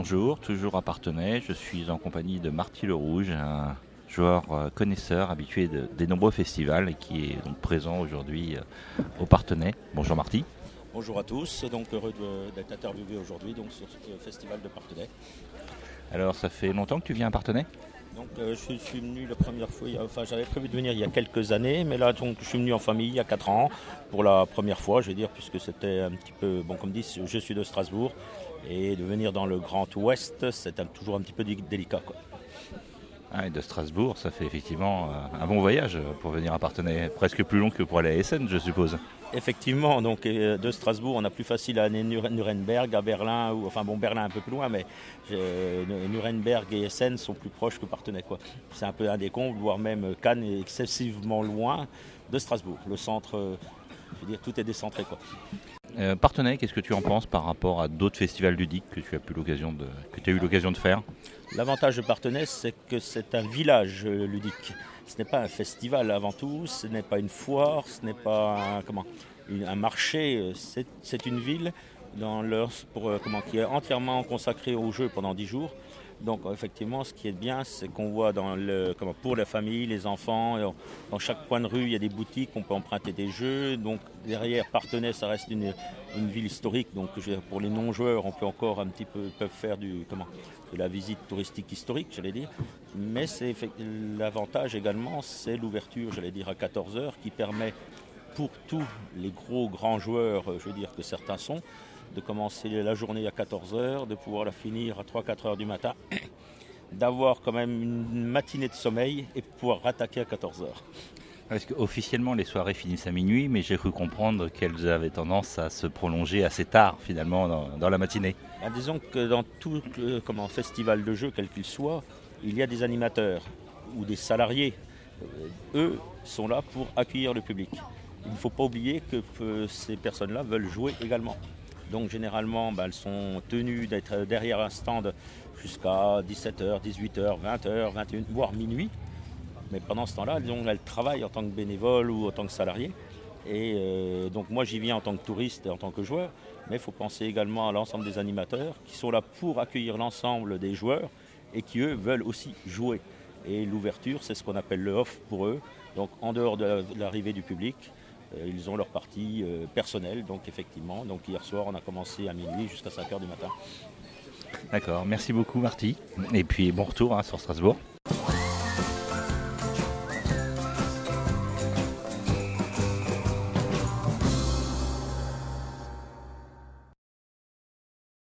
Bonjour, toujours à Partenay. Je suis en compagnie de Marty Le Rouge, un joueur euh, connaisseur habitué de- des nombreux festivals et qui est donc présent aujourd'hui euh, au Partenay. Bonjour Marty. Bonjour à tous, donc heureux d'être interviewé aujourd'hui donc sur ce festival de Partenay. Alors ça fait longtemps que tu viens à Partenay? Donc euh, je suis venu la première fois, enfin j'avais prévu de venir il y a quelques années, mais là donc je suis venu en famille il y a 4 ans pour la première fois, je vais dire, puisque c'était un petit peu, bon comme dit, je suis de Strasbourg, et de venir dans le Grand Ouest, c'est toujours un petit peu dé- délicat. Quoi. Ah, et de Strasbourg, ça fait effectivement euh, un bon voyage pour venir à Partenay. Presque plus long que pour aller à Essen, je suppose. Effectivement, donc euh, de Strasbourg, on a plus facile à aller à Nur- Nuremberg, à Berlin, enfin bon Berlin un peu plus loin, mais euh, Nuremberg et Essen sont plus proches que Partenay. quoi. C'est un peu un voire même Cannes est excessivement loin de Strasbourg. Le centre, je veux dire, tout est décentré. Quoi. Euh, Partenay, qu'est-ce que tu en penses par rapport à d'autres festivals ludiques que tu as, eu l'occasion de faire? L'avantage de Partenay, c'est que c'est un village euh, ludique. Ce n'est pas un festival avant tout, ce n'est pas une foire, ce n'est pas un, comment, un marché, euh, c'est une ville euh, qui est entièrement consacrée au jeu pendant 10 jours. Donc effectivement, ce qui est bien, c'est qu'on voit pour la famille, les enfants, dans chaque coin de rue, il y a des boutiques, on peut emprunter des jeux. Donc derrière Partenay, ça reste une, ville historique. Donc pour les non-joueurs, on peut encore un petit peu faire du, comment, de la visite touristique historique, j'allais dire. Mais l'avantage également, c'est l'ouverture, j'allais dire, à 14h, qui permet pour tous les gros grands joueurs, euh, je veux dire que certains sont, de commencer la journée à 14h, de pouvoir la finir à 3-4 heures du matin, d'avoir quand même une matinée de sommeil et pouvoir rattaquer à 14h. Parce qu'officiellement, les soirées finissent à minuit, mais j'ai cru comprendre qu'elles avaient tendance à se prolonger assez tard, finalement, dans, dans la matinée. Ben, disons que dans tout comment, festival de jeux, quel qu'il soit, il y a des animateurs ou des salariés. Euh, eux sont là pour accueillir le public. Il ne faut pas oublier que euh, ces personnes-là veulent jouer également. Donc généralement, ben, elles sont tenues d'être derrière un stand jusqu'à 17h, 18h, 20h, 21h, voire minuit. Mais pendant ce temps-là, elles, travaillent en tant que bénévoles ou en tant que salariés. Et euh, donc moi j'y viens en tant que touriste et en tant que joueur, mais il faut penser également à l'ensemble des animateurs qui sont là pour accueillir l'ensemble des joueurs et qui eux veulent aussi jouer. Et l'ouverture, c'est ce qu'on appelle le off pour eux. Donc en dehors de la- de l'arrivée du public, ils ont leur partie euh, personnelle. Donc effectivement, donc hier soir on a commencé à minuit jusqu'à 5h du matin. D'accord, merci beaucoup Marty. Et puis bon retour hein, sur Strasbourg.